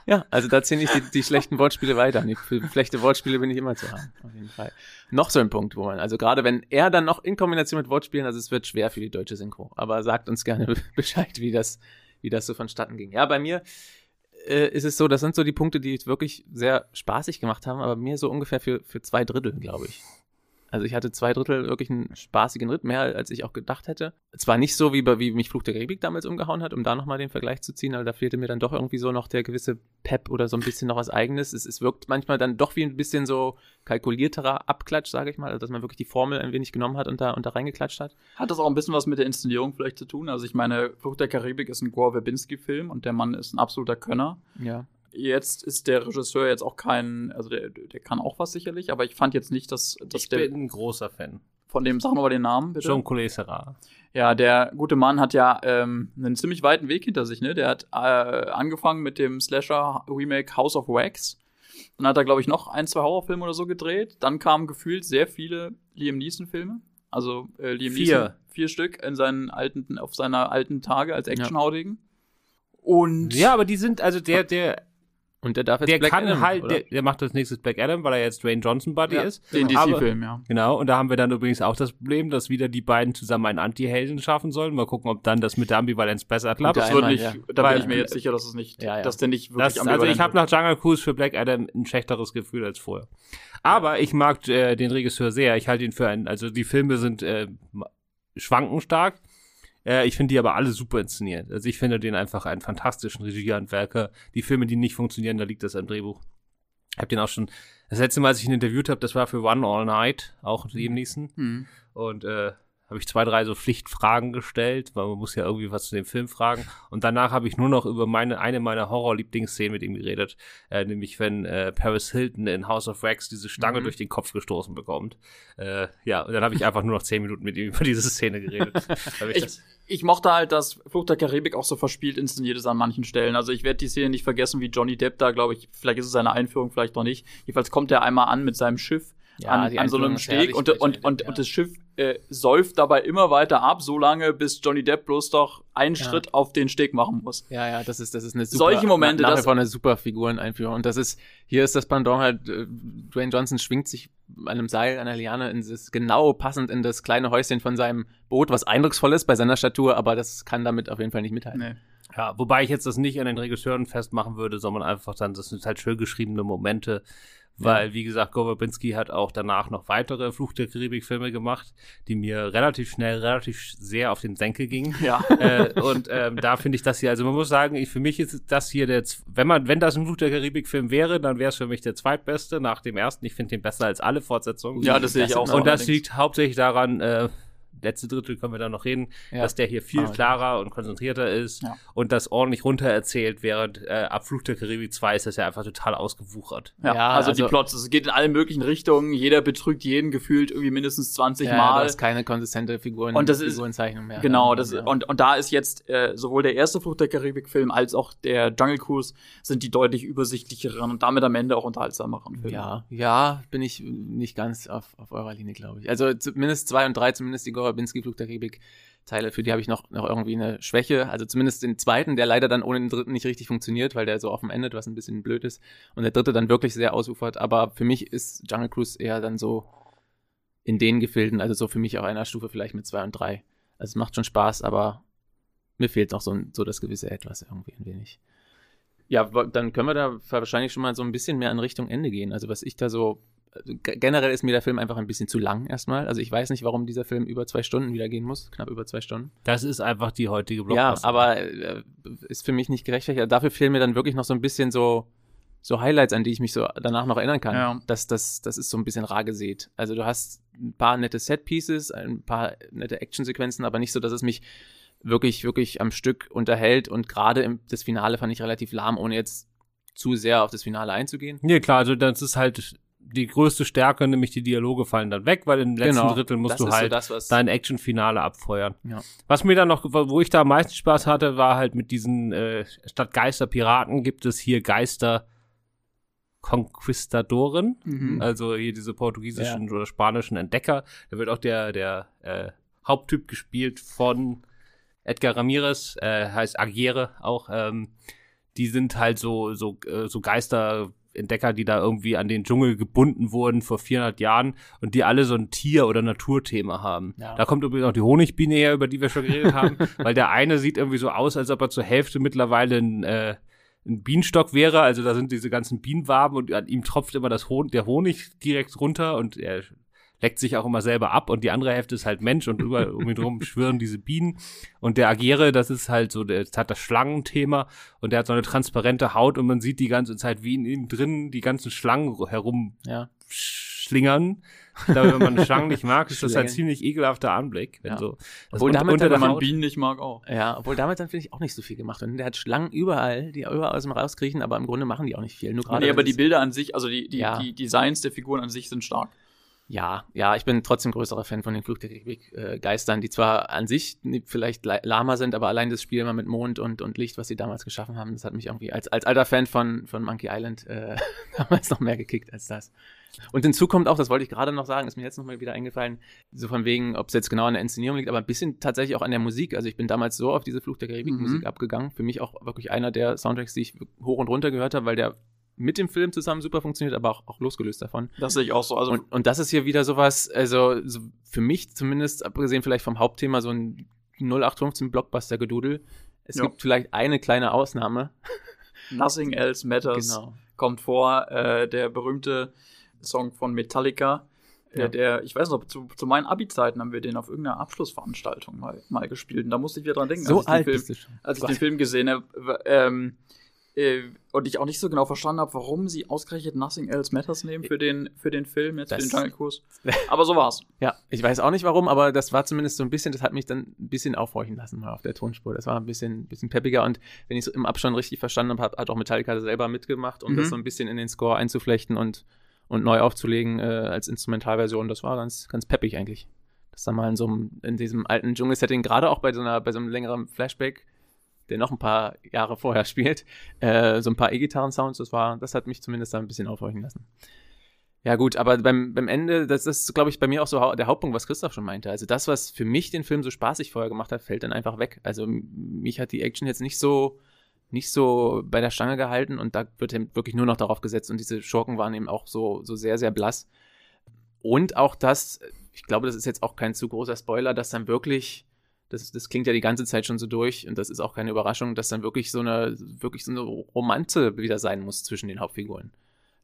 ja, also da zähle ich die, die schlechten Wortspiele weiter. Die, für schlechte Wortspiele bin ich immer zu haben, auf jeden Fall. Noch so ein Punkt, wo man, also gerade wenn er dann noch in Kombination mit Wortspielen, also es wird schwer für die deutsche Synchro. Aber sagt uns gerne Bescheid, wie das, wie das so vonstatten ging. Ja, bei mir äh, ist es so, das sind so die Punkte, die wirklich sehr spaßig gemacht haben, aber mir so ungefähr für, für zwei Drittel, glaube ich. Also ich hatte zwei Drittel wirklich einen spaßigen Ritt, mehr als ich auch gedacht hätte. Zwar nicht so, wie, wie mich Fluch der Karibik damals umgehauen hat, um da nochmal den Vergleich zu ziehen, aber da fehlte mir dann doch irgendwie so noch der gewisse Pep oder so ein bisschen noch was Eigenes. Es, es wirkt manchmal dann doch wie ein bisschen so kalkulierterer Abklatsch, sage ich mal, also dass man wirklich die Formel ein wenig genommen hat und da, und da reingeklatscht hat. Hat das auch ein bisschen was mit der Inszenierung vielleicht zu tun? Also ich meine, Fluch der Karibik ist ein Gore Verbinski-Film und der Mann ist ein absoluter Könner. Ja jetzt ist der Regisseur jetzt auch kein, also der, der kann auch was sicherlich, aber ich fand jetzt nicht, dass, dass ich der. Ich bin ein großer Fan. Von dem, sag mal den Namen, bitte. Jean Collet Serra. Ja, der gute Mann hat ja ähm, einen ziemlich weiten Weg hinter sich, ne? Der hat äh, angefangen mit dem Slasher-Remake House of Wax. Dann hat er, glaube ich, noch ein, zwei Horrorfilme oder so gedreht. Dann kamen gefühlt sehr viele Liam Neeson-Filme. Also äh, Liam vier. Neeson, vier Stück in seinen alten, auf seiner alten Tage als Actionhautigen. Ja. Und ja, aber die sind, also der, der Und der darf jetzt der Black kann Adam, halt, der, der macht als nächstes Black Adam, weil er jetzt Dwayne Johnson Buddy Ja, ist. Den DC-Film, ja. Genau, und da haben wir dann übrigens auch das Problem, dass wieder die beiden zusammen einen Anti-Helden schaffen sollen. Mal gucken, ob dann das mit der Ambivalenz besser klappt. Das wird nicht, ja. da bin ich mir jetzt sicher, dass es nicht, Ja, ja. dass der nicht wirklich Das, also ich habe nach Jungle Cruise für Black Adam ein schlechteres Gefühl als vorher. Aber ich mag äh, den Regisseur sehr. Ich halte ihn für einen, also die Filme sind äh, schwankenstark. Äh, ich finde die aber alle super inszeniert. Also ich finde den einfach einen fantastischen Regiehandwerker. Die Filme, die nicht funktionieren, da liegt das am Drehbuch. Ich habe den auch schon, das letzte Mal, als ich ihn interviewt habe, das war für One All Night, auch Liam Neeson. Hm. Und äh, habe ich zwei, drei so Pflichtfragen gestellt, weil man muss ja irgendwie was zu dem Film fragen. Und danach habe ich nur noch über meine eine meiner Horror-Lieblingsszenen mit ihm geredet, äh, nämlich wenn äh, Paris Hilton in House of Wax diese Stange Mhm. durch den Kopf gestoßen bekommt. Äh, ja, und dann habe ich einfach nur noch zehn Minuten mit ihm über diese Szene geredet. Ich Ich, ich mochte halt, dass Flucht der Karibik auch so verspielt inszeniert ist an manchen Stellen. Also ich werde die Szene nicht vergessen, wie Johnny Depp da, glaube ich, vielleicht ist es seine Einführung, vielleicht noch nicht. Jedenfalls kommt er einmal an mit seinem Schiff Ja, an, an so einem Steg und, und, und, Depp, und ja. das Schiff äh, säuft dabei immer weiter ab, so lange, bis Johnny Depp bloß doch einen Ja. Schritt auf den Steg machen muss. Ja, ja, das ist, das ist eine super, Solche Momente, nach, nach das- eine super Figureneinführung. Und das ist, hier ist das Pendant halt, äh, Dwayne Johnson schwingt sich einem Seil, an einer Liane, in das, genau passend in das kleine Häuschen von seinem Boot, was eindrucksvoll ist bei seiner Statur, aber das kann damit auf jeden Fall nicht mithalten. Nee. ja, wobei ich jetzt das nicht an den Regisseuren festmachen würde, sondern einfach dann, das sind halt schön geschriebene Momente. Weil, wie gesagt, Gore Verbinski hat auch danach noch weitere Fluch der Karibik-Filme gemacht, die mir relativ schnell, relativ sehr auf den Senkel gingen. Ja. äh, und ähm, da finde ich das hier, also man muss sagen, ich, für mich ist das hier der, wenn man, wenn das ein Fluch der Karibik-Film wäre, dann wäre es für mich der zweitbeste nach dem ersten. Ich finde den besser als alle Fortsetzungen. Ja, das sehe ich auch und das liegt hauptsächlich daran, äh, letzte Drittel können wir da noch reden, Ja. dass der hier viel Ah, klarer und konzentrierter ist Ja. und das ordentlich runtererzählt, während äh, ab Fluch der Karibik 2 ist das ja einfach total ausgewuchert. Ja, Ja, also, also- die Plots, es geht in alle möglichen Richtungen, jeder betrügt jeden gefühlt irgendwie mindestens 20 Ja, Mal. du hast keine konsistente Figuren, Und das ist- Figurenzeichnung mehr. Genau, das, ja. und, und da ist jetzt äh, sowohl der erste Flucht der Karibik-Film als auch der Jungle Cruise sind die deutlich übersichtlicheren und damit am Ende auch unterhaltsameren Filme. Ja, ja, bin ich nicht ganz auf, auf eurer Linie, glaube ich. Also zumindest zwei und drei, zumindest die Gorabinski Flug der Karibik Teile, für die habe ich noch, noch irgendwie eine Schwäche. Also zumindest den zweiten, der leider dann ohne den dritten nicht richtig funktioniert, weil der so offen endet, was ein bisschen blöd ist. Und der dritte dann wirklich sehr ausufert. Aber für mich ist Jungle Cruise eher dann so in den Gefilden, also so für mich auf einer Stufe vielleicht mit zwei und drei. Also es macht schon Spaß, aber mir fehlt noch so, so das gewisse Etwas irgendwie ein wenig. Ja, dann können wir da wahrscheinlich schon mal so ein bisschen mehr in Richtung Ende gehen. Also was ich da so, generell ist mir der Film einfach ein bisschen zu lang erstmal. Also ich weiß nicht, warum dieser Film über zwei Stunden wieder gehen muss, knapp über zwei Stunden. Das ist einfach die heutige Ja, Blockbuster. aber äh, ist für mich nicht gerechtfertigt. Dafür fehlen mir dann wirklich noch so ein bisschen so, so Highlights, an die ich mich so danach noch erinnern kann. Ja. Das, das, das ist so ein bisschen rar gesät. Also du hast ein paar nette Set-Pieces, ein paar nette Actionsequenzen, aber nicht so, dass es mich wirklich, wirklich am Stück unterhält. Und gerade im- das Finale fand ich relativ lahm, ohne jetzt zu sehr auf das Finale einzugehen. Nee, klar, also das ist halt die größte Stärke, nämlich die Dialoge fallen dann weg, weil im letzten Genau. Drittel musst Das du ist so halt das, dein Actionfinale abfeuern. Ja. Was mir dann noch, wo ich da am meisten Spaß hatte, war halt mit diesen, äh, statt Geister Piraten gibt es hier Geister Conquistadoren, Mhm. also hier diese portugiesischen oder spanischen Entdecker. Da wird auch der, der äh, Haupttyp gespielt von Edgar Ramirez, äh, heißt Aguirre auch. Ähm, die sind halt so, so, äh, so Geisterentdecker, die da irgendwie an den Dschungel gebunden wurden vor 400 Jahren und die alle so ein Tier- oder Naturthema haben. Ja. Da kommt übrigens auch die Honigbiene her, über die wir schon geredet haben, weil der eine sieht irgendwie so aus, als ob er zur Hälfte mittlerweile ein, äh, ein Bienenstock wäre. Also da sind diese ganzen Bienenwaben und an ihm tropft immer das Hon der Honig direkt runter und er leckt sich auch immer selber ab und die andere Hälfte ist halt Mensch und über um ihn drum schwirren diese Bienen und der Agere, das ist halt so, der hat das Schlangenthema und der hat so eine transparente Haut und man sieht die ganze Zeit, wie in ihm drin die ganzen Schlangen herum Ja. schlingern. Da, wenn man Schlangen nicht mag, ist das halt Schlängeln. ziemlich ekelhafter Anblick. Wenn Ja. so, Obwohl un- damit unter hat der Wenn man Bienen nicht mag, auch. Ja, obwohl damit dann finde ich auch nicht so viel gemacht. Und der hat Schlangen überall, die überall aus dem rauskriechen, aber im Grunde machen die auch nicht viel. Nur Nee, aber die Bilder an sich, also die, die, Ja. die Designs der Figuren an sich sind stark. Ja, ja, ich bin trotzdem größerer Fan von den Fluch der Karibik Geistern, die zwar an sich vielleicht la- lahmer sind, aber allein das Spiel immer mit Mond und, und Licht, was sie damals geschaffen haben, das hat mich irgendwie als, als alter Fan von, von Monkey Island äh, damals noch mehr gekickt als das. Und hinzu kommt auch, das wollte ich gerade noch sagen, ist mir jetzt nochmal wieder eingefallen, so von wegen, ob es jetzt genau an der Inszenierung liegt, aber ein bisschen tatsächlich auch an der Musik. Also ich bin damals so auf diese Fluch der Karibik Musik Mhm. abgegangen. Für mich auch wirklich einer der Soundtracks, die ich hoch und runter gehört habe, weil der mit dem Film zusammen super funktioniert, aber auch, auch losgelöst davon. Das sehe ich auch so. Also Und, und das ist hier wieder sowas, also so für mich zumindest, abgesehen vielleicht vom Hauptthema, so ein 0815 Blockbuster-Gedudel. Es Ja. gibt vielleicht eine kleine Ausnahme. Nothing Else Matters Genau. kommt vor. Äh, der berühmte Song von Metallica. Äh, Ja. Der, ich weiß noch, zu, zu meinen Abi-Zeiten haben wir den auf irgendeiner Abschlussveranstaltung mal, mal gespielt. Und da musste ich wieder dran denken, So als ich alt den Film, als ich den Film gesehen habe. Ähm, äh, und ich auch nicht so genau verstanden habe, warum sie ausgerechnet Nothing Else Matters nehmen für den, für den Film, jetzt Das- für den Jungle Cruise. Aber so war's. Ja, ich weiß auch nicht warum, aber das war zumindest so ein bisschen, das hat mich dann ein bisschen aufhorchen lassen mal auf der Tonspur. Das war ein bisschen, bisschen peppiger und wenn ich es im Abstand richtig verstanden habe, hat auch Metallica selber mitgemacht, um Mhm. das so ein bisschen in den Score einzuflechten und, und neu aufzulegen äh, als Instrumentalversion. Das war ganz, ganz peppig eigentlich. Das dann mal in so einem, in diesem alten Dschungelsetting, gerade auch bei so einer, bei so einem längeren Flashback, der noch ein paar Jahre vorher spielt, äh, so ein paar E-Gitarren-Sounds, das war, das hat mich zumindest da ein bisschen aufhorchen lassen. Ja, gut, aber beim, beim Ende, das ist, glaube ich, bei mir auch so der Hauptpunkt, was Christoph schon meinte. Also das, was für mich den Film so spaßig vorher gemacht hat, fällt dann einfach weg. Also mich hat die Action jetzt nicht so, nicht so bei der Stange gehalten und da wird eben wirklich nur noch darauf gesetzt und diese Schurken waren eben auch so, so sehr, sehr blass. Und auch das, ich glaube, das ist jetzt auch kein zu großer Spoiler, dass dann wirklich, das, das klingt ja die ganze Zeit schon so durch und das ist auch keine Überraschung, dass dann wirklich so eine, wirklich so eine Romanze wieder sein muss zwischen den Hauptfiguren.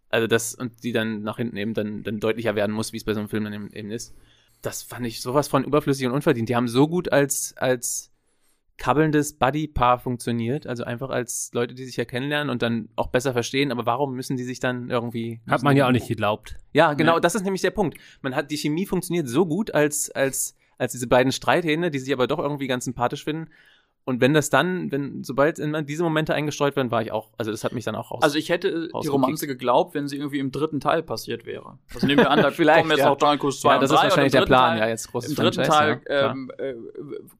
Also das, und die dann nach hinten eben dann, dann deutlicher werden muss, wie es bei so einem Film dann eben, eben ist. Das fand ich sowas von überflüssig und unverdient. Die haben so gut als, als kabbelndes Buddy-Paar funktioniert, also einfach als Leute, die sich ja kennenlernen und dann auch besser verstehen, aber warum müssen die sich dann irgendwie. Hat man ja auch nicht geglaubt. Ja, genau, Nee. das ist nämlich der Punkt. Man hat, die Chemie funktioniert so gut als, als, als diese beiden Streithähne, die sich aber doch irgendwie ganz sympathisch finden. Und wenn das dann, wenn, sobald in diese Momente eingestreut werden, war ich auch, also das hat mich dann auch raus. Also ich hätte die Rausgekickt. Romanze geglaubt, wenn sie irgendwie im dritten Teil passiert wäre. Also nehmen wir an, da Vielleicht, kommen jetzt ja. Jungle Cruise 2 ja, das 3 ist wahrscheinlich der Plan, Teil, ja, jetzt großes Im dritten Teil ja, ähm, äh,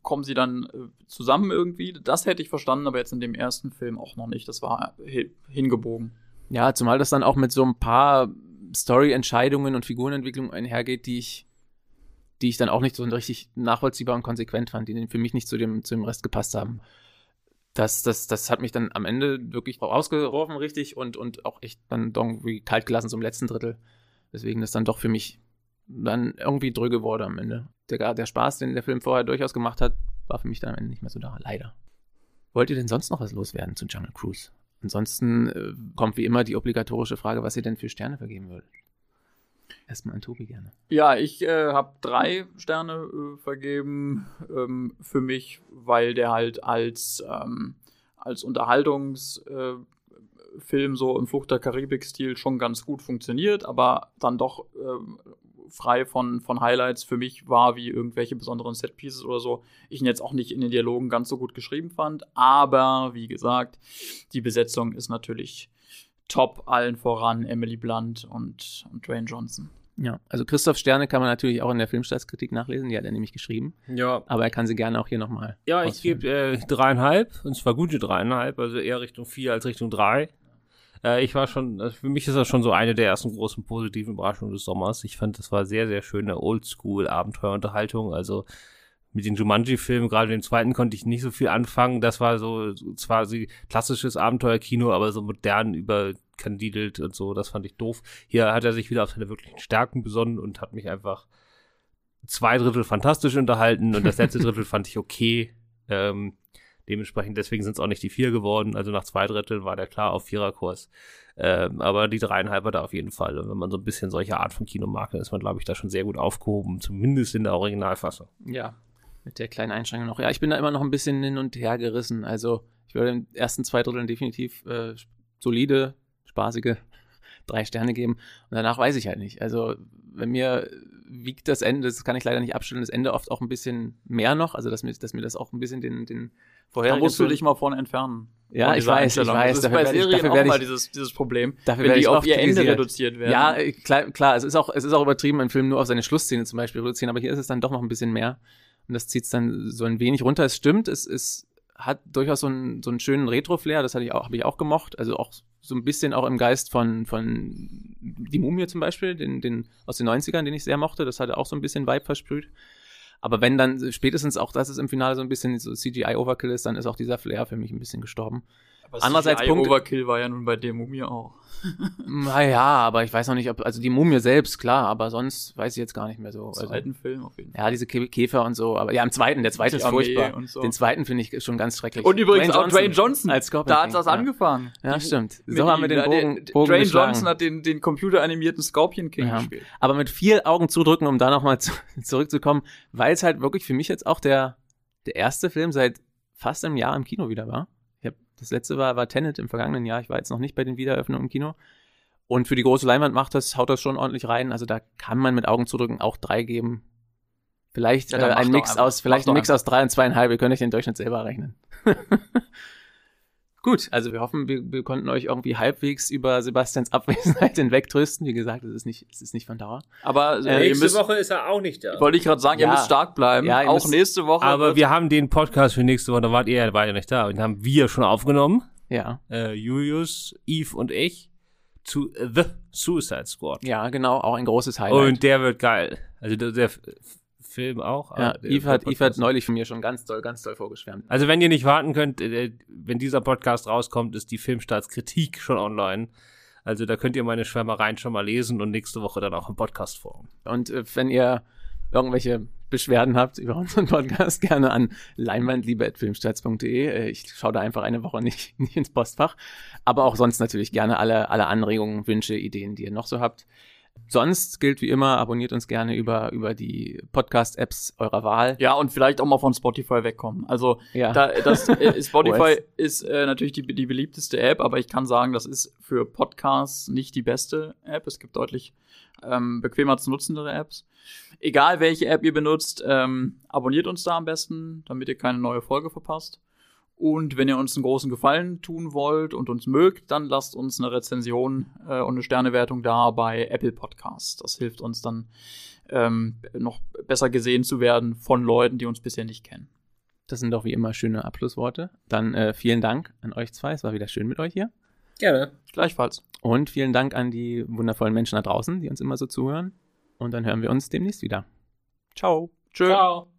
kommen sie dann äh, zusammen irgendwie. Das hätte ich verstanden, aber jetzt in dem ersten Film auch noch nicht. Das war hi- hingebogen. Ja, zumal das dann auch mit so ein paar Story-Entscheidungen und Figurenentwicklungen einhergeht, die ich, die ich dann auch nicht so richtig nachvollziehbar und konsequent fand, die für mich nicht zu dem, zu dem Rest gepasst haben. Das, das, das hat mich dann am Ende wirklich rausgeworfen, richtig, und, und auch echt dann irgendwie kalt gelassen zum letzten Drittel. Deswegen das dann doch für mich dann irgendwie dröge wurde am Ende. Der, der Spaß, den der Film vorher durchaus gemacht hat, war für mich dann am Ende nicht mehr so da, leider. Wollt ihr denn sonst noch was loswerden zu Jungle Cruise? Ansonsten äh, kommt wie immer die obligatorische Frage, was ihr denn für Sterne vergeben würdet. Erstmal an Tobi gerne. Ja, ich äh, habe drei Sterne äh, vergeben ähm, für mich, weil der halt als, ähm, als Unterhaltungsfilm äh, so im Flucht der Karibik-Stil schon ganz gut funktioniert, aber dann doch ähm, frei von, von Highlights für mich war, wie irgendwelche besonderen Setpieces oder so. Ich ihn jetzt auch nicht in den Dialogen ganz so gut geschrieben fand, aber wie gesagt, die Besetzung ist natürlich top, allen voran Emily Blunt und, und Dwayne Johnson. Ja, also Christoph Sterne kann man natürlich auch in der Filmstartskritik nachlesen, die hat er nämlich geschrieben. Ja. Aber er kann sie gerne auch hier nochmal. Ja, ich gebe äh, dreieinhalb, und zwar gute dreieinhalb, also eher Richtung vier als Richtung drei. Äh, ich war schon, also für mich ist das schon so eine der ersten großen positiven Überraschungen des Sommers. Ich fand, das war sehr, sehr schöne Oldschool-Abenteuerunterhaltung. Also mit den Jumanji-Filmen, gerade dem zweiten, konnte ich nicht so viel anfangen. Das war so, zwar so klassisches Abenteuerkino, aber so modern überkandidelt und so. Das fand ich doof. Hier hat er sich wieder auf seine wirklichen Stärken besonnen und hat mich einfach zwei Drittel fantastisch unterhalten und das letzte Drittel fand ich okay. Ähm, dementsprechend, deswegen sind es auch nicht die vier geworden. Also nach zwei Dritteln war der klar auf Viererkurs. Ähm, aber die dreieinhalb hat er auf jeden Fall. Und wenn man so ein bisschen solche Art von Kino mag, dann ist man, glaube ich, da schon sehr gut aufgehoben. Zumindest in der Originalfassung. Ja, mit der kleinen Einschränkung noch. Ja, ich bin da immer noch ein bisschen hin und her gerissen. Also ich würde den ersten zwei Dritteln definitiv äh, solide, spaßige drei Sterne geben. Und danach weiß ich halt nicht. Also wenn mir wiegt das Ende, das kann ich leider nicht abstellen, das Ende oft auch ein bisschen mehr noch. Also dass mir, dass mir das auch ein bisschen den, den Da vorherigen musst du dich mal von entfernen. Ja, ich weiß, ich weiß. Das ist Dafür bei ich- Serien auch mal dieses, dieses Problem, dafür wenn die auf ihr Ende reduziert werden. Ja, äh, klar, klar, es ist auch, es ist auch übertrieben, einen Film nur auf seine Schlussszene zum Beispiel reduzieren, aber hier ist es dann doch noch ein bisschen mehr. Und das zieht es dann so ein wenig runter. Es stimmt, es, es hat durchaus so einen, so einen schönen Retro-Flair, das hatte ich habe ich auch gemocht. Also auch so ein bisschen auch im Geist von, von Die Mumie zum Beispiel, den, den aus den 90ern, den ich sehr mochte. Das hatte auch so ein bisschen Vibe versprüht. Aber wenn dann spätestens auch das ist im Finale so ein bisschen so CGI-Overkill ist, dann ist auch dieser Flair für mich ein bisschen gestorben. Aber Andererseits CGI Punkte- Overkill war ja nun bei der Mumie auch. Naja, aber ich weiß noch nicht, ob, also die Mumie selbst, klar, aber sonst weiß ich jetzt gar nicht mehr so. Im Also, zweiten Film auf jeden Fall. ja, diese Kä- Käfer und so, aber ja, im zweiten, der zweite Die ist Armee furchtbar. und so. Den zweiten finde ich schon ganz schrecklich. Und übrigens auch Dwayne Johnson. als Scorpion Da hat das ja. angefangen. Ja, stimmt. Mit So haben wir den Bogen, der- Bogen Dwayne geschlagen. Johnson hat den, den computeranimierten Scorpion King Ja. gespielt. Aber mit viel Augen zudrücken, um da nochmal zu, zurückzukommen, weil es halt wirklich für mich jetzt auch der, der erste Film seit fast einem Jahr im Kino wieder war. Das letzte war, war Tenet im vergangenen Jahr. Ich war jetzt noch nicht bei den Wiedereröffnungen im Kino. Und für die große Leinwand macht das, haut das schon ordentlich rein. Also da kann man mit Augen zudrücken auch drei geben. Vielleicht Ja, äh, ein doch Mix einfach. aus, vielleicht ein doch Mix aus drei und zweieinhalb. Ihr könnt euch den Durchschnitt selber rechnen. Gut, also wir hoffen, wir, wir konnten euch irgendwie halbwegs über Sebastians Abwesenheit hinwegtrösten. Wie gesagt, es ist nicht, es ist nicht von Dauer. Aber äh, ihr Nächste müsst, Woche ist er auch nicht da. wollte ich gerade sagen, ihr Ja. müsst stark bleiben. Ja, ihr auch müsst- nächste Woche. Aber wir haben den Podcast für nächste Woche, da wart ihr ja beide nicht da. Den haben wir schon aufgenommen. Ja. Äh, Julius, Eve und ich zu The Suicide Squad. Ja, genau, auch ein großes Highlight. Und der wird geil. Also der, der Film auch. ja, Yves hat, Yves hat neulich von mir schon ganz toll, ganz toll vorgeschwärmt. Also wenn ihr nicht warten könnt, äh, wenn dieser Podcast rauskommt, ist die Filmstartskritik schon online. Also da könnt ihr meine Schwärmereien schon mal lesen und nächste Woche dann auch im Podcast vor. Und äh, wenn ihr irgendwelche Beschwerden habt über unseren Podcast, gerne an leinwandliebe.filmstarts.de. Äh, Ich schaue da einfach eine Woche nicht, nicht ins Postfach. Aber auch sonst natürlich gerne alle, alle Anregungen, Wünsche, Ideen, die ihr noch so habt. Sonst gilt wie immer, abonniert uns gerne über, über die Podcast-Apps eurer Wahl. ja, und vielleicht auch mal von Spotify wegkommen. Also Ja. da, das, äh, Spotify ist äh, natürlich die, die beliebteste App, aber ich kann sagen, das ist für Podcasts nicht die beste App. Es gibt deutlich ähm, bequemer zu nutzendere Apps. Egal welche App ihr benutzt, ähm, abonniert uns da am besten, damit ihr keine neue Folge verpasst. Und wenn ihr uns einen großen Gefallen tun wollt und uns mögt, dann lasst uns eine Rezension äh, und eine Sternewertung da bei Apple Podcasts. Das hilft uns dann ähm, noch besser gesehen zu werden von Leuten, die uns bisher nicht kennen. Das sind doch wie immer schöne Abschlussworte. Dann äh, vielen Dank an euch zwei. Es war wieder schön mit euch hier. Gerne. Gleichfalls. Und vielen Dank an die wundervollen Menschen da draußen, die uns immer so zuhören. Und dann hören wir uns demnächst wieder. Ciao. Tschö. Ciao.